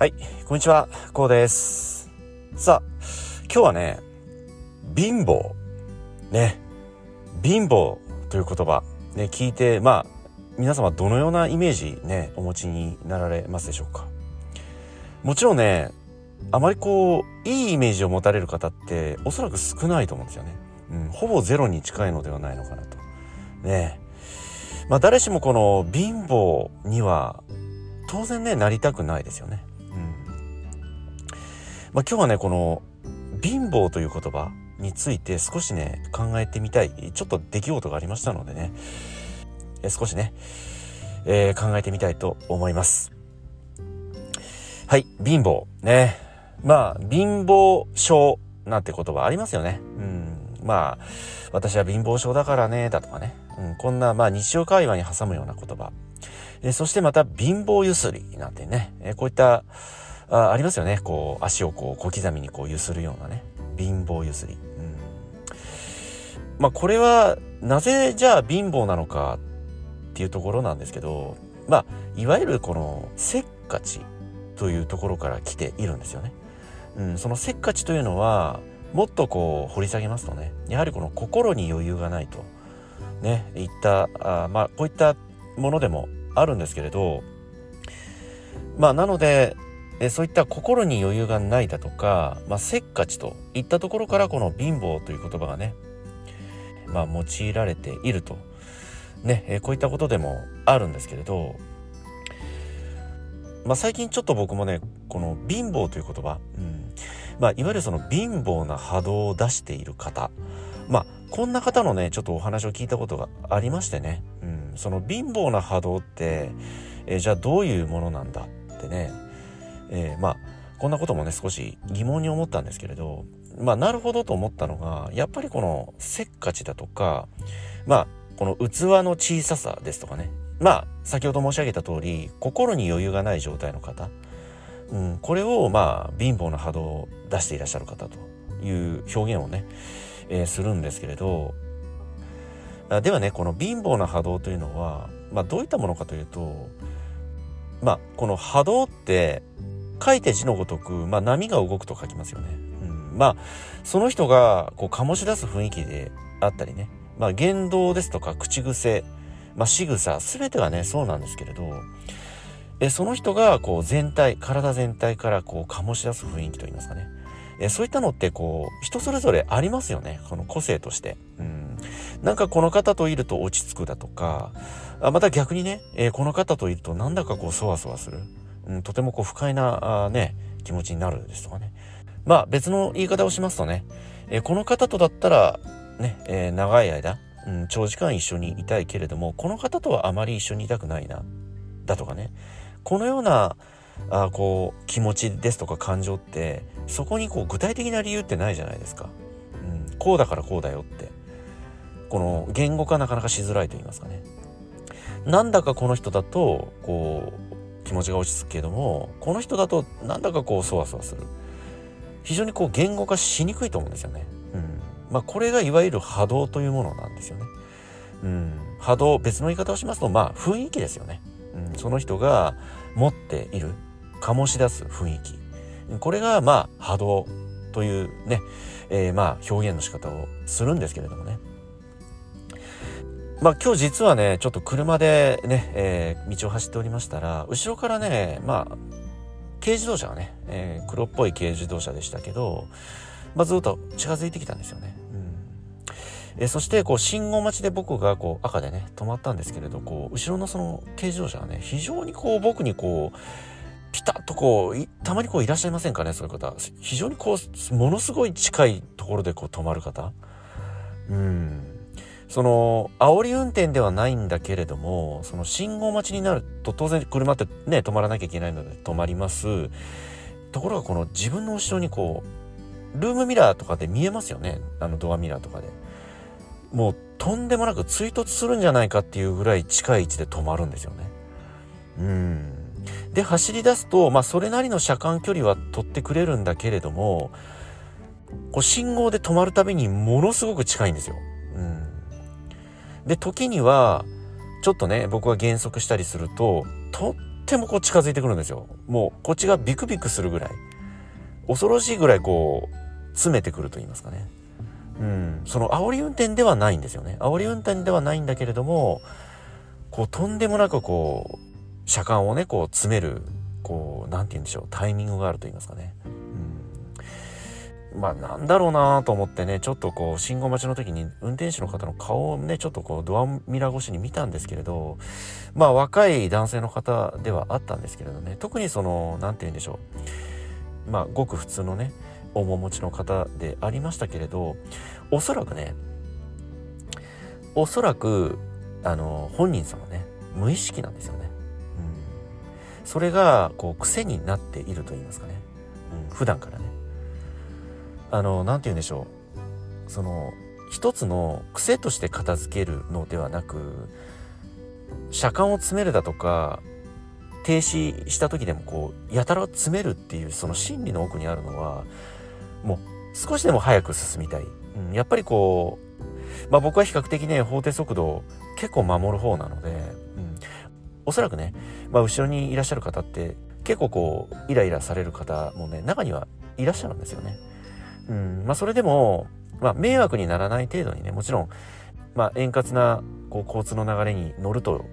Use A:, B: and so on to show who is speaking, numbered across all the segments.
A: はい、こんにちは、こうです。さあ、今日はね、貧乏。ね、貧乏という言葉、ね、聞いて、まあ、皆様どのようなイメージね、お持ちになられますでしょうか？もちろんね、あまりこう、いいイメージを持たれる方って、おそらく少ないと思うんですよね。うん、ほぼゼロに近いのではないのかなと。ねまあ誰しもこの貧乏には当然ねなりたくないですよね。まあ今日はねこの貧乏という言葉について少しね考えてみたいちょっと出来事がありましたのでねえ少しね、えー考えてみたいと思います。はい貧乏ねまあ貧乏症なんて言葉ありますよね。うん。まあ私は貧乏症だからねだとかね、うん、こんなまあ日常会話に挟むような言葉えそしてまた貧乏ゆすりなんてね、えこういったあありますよね。こう足をこう小刻みにこうゆするようなね。貧乏ゆすり、うん、まあこれはなぜじゃあ貧乏なのかっていうところなんですけどまあいわゆるこのせっかちというところから来ているんですよね。うん、そのせっかちというのはもっとこう掘り下げますとねやはりこの心に余裕がないとねいったあまあこういったものでもあるんですけれどまあなのでえそういった心に余裕がないだとか、まあ、せっかちといったところからこの貧乏という言葉がねまあ用いられていると。ねえこういったことでもあるんですけれどまあ最近ちょっと僕もねこの貧乏という言葉、うん、まあいわゆるその貧乏な波動を出している方まあこんな方のねちょっとお話を聞いたことがありましてね、うん、その貧乏な波動って、えーじゃあどういうものなんだってね、えーまあこんなこともね少し疑問に思ったんですけれどまあなるほどと思ったのがやっぱりこのせっかちだとかまあこの器の小ささですとかね。まあ先ほど申し上げた通り心に余裕がない状態の方、うん、これをまあ貧乏な波動を出していらっしゃる方という表現をね、えーするんですけれどあではねこの貧乏な波動というのは、まあ、どういったものかというとまあこの波動って書いて字のごとく、まあ、波が動くと書きますよね。うん、まあその人がこう醸し出す雰囲気であったりね、まあ、言動ですとか口癖、まあ、仕草全てがねそうなんですけれどえその人がこう全体体全体からこう醸し出す雰囲気といいますかね。えそういったのってこう人それぞれありますよね。この個性として。うん、なんかこの方といると落ち着くだとかまた逆にね、えーこの方といるとなんだかこうそわそわする、うん、とてもこう不快なあね気持ちになるですとかね。まあ別の言い方をしますとね、えーこの方とだったらね、えー長い間、うん、長時間一緒にいたいけれどもこの方とはあまり一緒にいたくないなだとかね。このようなあこう気持ちですとか感情ってそこにこう具体的な理由ってないじゃないですか、うん、こうだからこうだよって。この言語化なかなかしづらいと言いますかね。なんだかこの人だとこう気持ちが落ち着くけどもこの人だとなんだかこうそわそわする。非常にこう言語化しにくいと思うんですよね、うん、まあこれがいわゆる波動というものなんですよね、うん、波動別の言い方をしますとまあ雰囲気ですよね、うん、その人が持っている醸し出す雰囲気。これがまあ波動というね、えーまあ表現の仕方をするんですけれどもね。まあ今日実はねちょっと車でね、えー道を走っておりましたら後ろからねまあ軽自動車がね、えー黒っぽい軽自動車でしたけど、まあ、ずっと近づいてきたんですよね。うん。えーそしてこう信号待ちで僕がこう赤でね止まったんですけれどこう後ろのその軽自動車がね非常にこう僕にこうピタッとこうたまにこういらっしゃいませんかねそういう方。非常にこうものすごい近いところでこう止まる方。うん。その煽り運転ではないんだけれどもその信号待ちになると当然車ってね止まらなきゃいけないので止まります。ところがこの自分の後ろにこうルームミラーとかで見えますよね。あのドアミラーとかで。もうとんでもなく追突するんじゃないかっていうぐらい近い位置で止まるんですよね。うん。で走り出すとまあそれなりの車間距離は取ってくれるんだけれどもこう信号で止まるたびにものすごく近いんですよ。で時にはちょっとね僕が減速したりするととってもこう近づいてくるんですよ。もうこっちがビクビクするぐらい。恐ろしいぐらいこう、詰めてくると言いますかね。うん。その煽り運転ではないんですよね。煽り運転ではないんだけれども、こうとんでもなくこう、車間をね、こう詰める、こう、なんて言うんでしょう、タイミングがあると言いますかね。まあなんだろうなと思ってね、ちょっとこう信号待ちの時に運転手の方の顔をね、ちょっとこうドアミラー越しに見たんですけれど、まあ若い男性の方ではあったんですけれどね、特にその、なんて言うんでしょう。まあごく普通のね、面持ちの方でありましたけれど、おそらくね、おそらく、あの、本人様ね、無意識なんですよね。うん。それが、こう、癖になっていると言いますかね。うん、普段からね。あの何て言うんでしょう。その一つの癖として片付けるのではなく車間を詰めるだとか停止した時でもこうやたら詰めるっていうその心理の奥にあるのはもう少しでも早く進みたい、うん、やっぱりこうまあ僕は比較的ね法定速度結構守る方なので、うん、おそらくね、まあ、後ろにいらっしゃる方って結構こうイライラされる方もね中にはいらっしゃるんですよね。うん、まあそれでも、まあ迷惑にならない程度にね、もちろん、まあ円滑なこう交通の流れに乗ると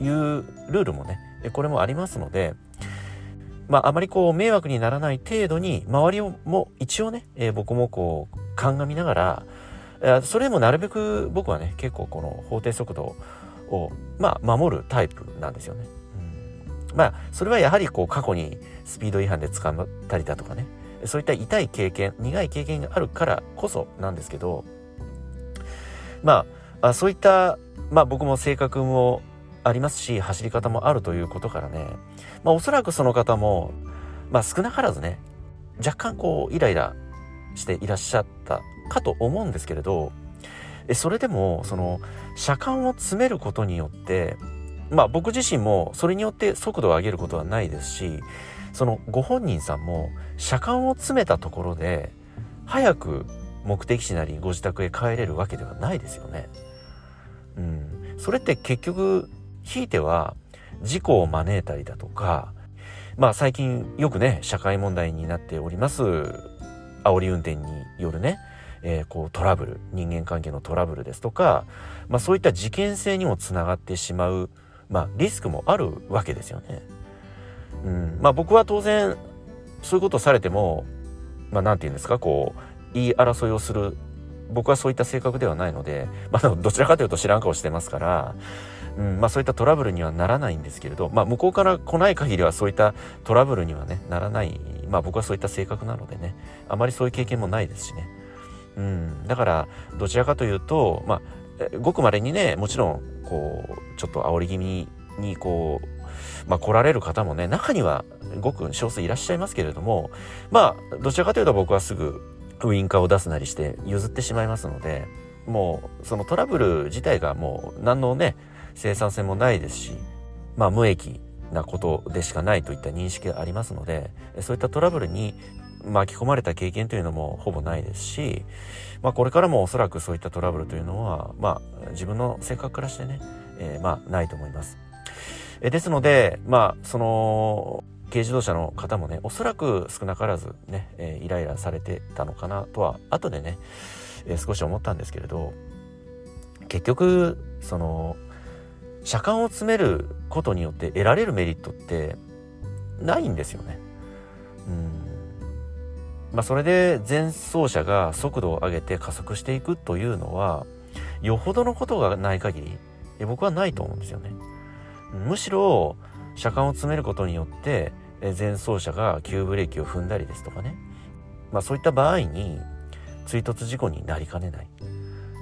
A: いうルールもね、これもありますので、まああまりこう迷惑にならない程度に、周りをも一応ね、えー、僕もこう鑑みながら、それでもなるべく僕はね、結構この法定速度を、まあ守るタイプなんですよね。うん、まあそれはやはりこう過去にスピード違反で捕まったりだとかね、そういった痛い経験、苦い経験があるからこそなんですけど、まあ、そういった、まあ僕も性格もありますし、走り方もあるということからね、まあおそらくその方も、まあ少なからずね、若干こうイライラしていらっしゃったかと思うんですけれど、それでも、その、車間を詰めることによって、まあ僕自身もそれによって速度を上げることはないですし、そのご本人さんも車間を詰めたところで早く目的地なりご自宅へ帰れるわけではないですよね。うん、それって結局ひいては事故を招いたりだとかまあ最近よくね社会問題になっております煽り運転によるね、えー、こうトラブル人間関係のトラブルですとか、まあ、そういった事件性にもつながってしまう、まあ、リスクもあるわけですよね。うん、まあ僕は当然そういうことをされてもまあ何て言うんですかこう言い争いをする僕はそういった性格ではないので、まあ、どちらかというと知らん顔してますから、うんまあ、そういったトラブルにはならないんですけれど、まあ、向こうから来ない限りはそういったトラブルにはねならない、まあ、僕はそういった性格なのでねあまりそういう経験もないですしね、うん、だからどちらかというと、まあ、ごくまれにねもちろんこうちょっと煽り気味にこうまあ、来られる方もね、中にはごく少数いらっしゃいますけれども、まあ、どちらかというと僕はすぐウインカーを出すなりして譲ってしまいますので、もう、そのトラブル自体がもう何のね、生産性もないですし、まあ、無益なことでしかないといった認識がありますので、そういったトラブルに巻き込まれた経験というのもほぼないですし、まあ、これからもおそらくそういったトラブルというのは、まあ、自分の性格からしてね、えー、まあ、ないと思います。えですので、まあ、その、軽自動車の方もね、おそらく少なからずね、えー、イライラされてたのかなとは、後でね、えー、少し思ったんですけれど、結局、その、車間を詰めることによって得られるメリットってないんですよね。うん。まあ、それで前走車が速度を上げて加速していくというのは、よほどのことがない限り、僕はないと思うんですよね。むしろ車間を詰めることによって前走車が急ブレーキを踏んだりですとかね、まあ、そういった場合に追突事故になりかねない。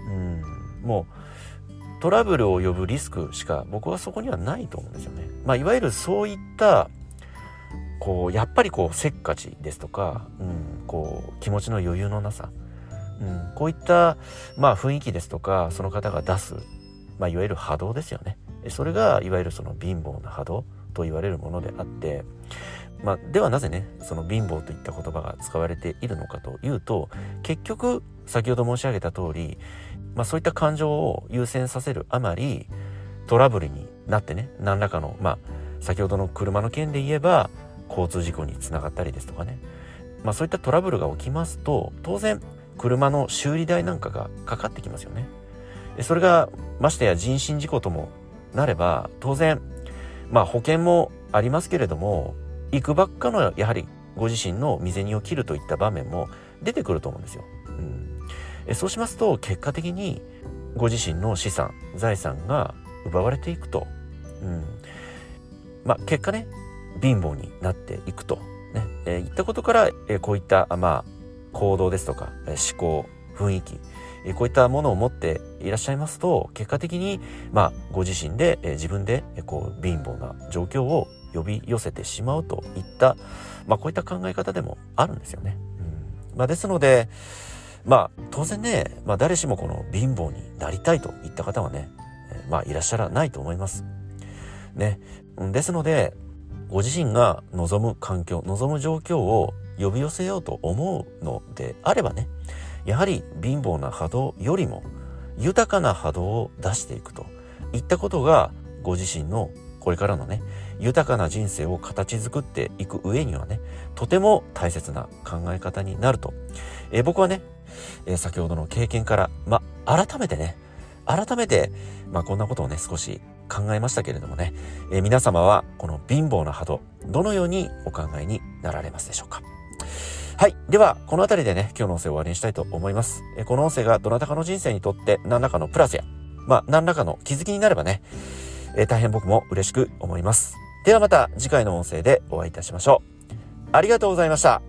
A: うん、もうトラブルを呼ぶリスクしか僕はそこにはないと思うんですよね。まあ、いわゆるそういったこうやっぱりこうせっかちですとか、うん、こう気持ちの余裕のなさ、うん、こういった、まあ、雰囲気ですとかその方が出す、まあ、いわゆる波動ですよね。それがいわゆるその貧乏な波動と言われるものであって、まあ、ではなぜねその貧乏といった言葉が使われているのかというと結局先ほど申し上げた通り、まあ、そういった感情を優先させるあまりトラブルになってね何らかのまあ先ほどの車の件で言えば交通事故につながったりですとかね、まあ、そういったトラブルが起きますと当然車の修理代なんかがかかってきますよね。それがましてや人身事故ともなれば当然まあ保険もありますけれども行くばっかのやはりご自身の身銭を切るといった場面も出てくると思うんですよ。うん、そうしますと結果的にご自身の資産財産が奪われていくと、うん。まあ、結果ね貧乏になっていくと、ね。えー、いったことから、えー、こういった、まあ、行動ですとか、えー、思考雰囲気、え、こういったものを持っていらっしゃいますと結果的に、まあ、ご自身で、え、自分で、え、こう貧乏な状況を呼び寄せてしまうといった、まあ、こういった考え方でもあるんですよね。うんまあ、ですので、まあ、当然ね、まあ、誰しもこの貧乏になりたいといった方はね、まあ、いらっしゃらないと思います。ね。ですので、ご自身が望む環境、望む状況を呼び寄せようと思うのであればね、やはり貧乏な波動よりも豊かな波動を出していくといったことがご自身のこれからのね、豊かな人生を形作っていく上にはね、とても大切な考え方になると。えー、僕はね、えー、先ほどの経験から、ま、改めてね、改めて、まあ、こんなことをね、少し考えましたけれどもね、えー、皆様はこの貧乏な波動、どのようにお考えになられますでしょうか？はい。では、この辺りでね、今日の音声を終わりにしたいと思います。えこの音声がどなたかの人生にとって何らかのプラスや、まあ、何らかの気づきになればね、え大変僕も嬉しく思います。ではまた次回の音声でお会いいたしましょう。ありがとうございました。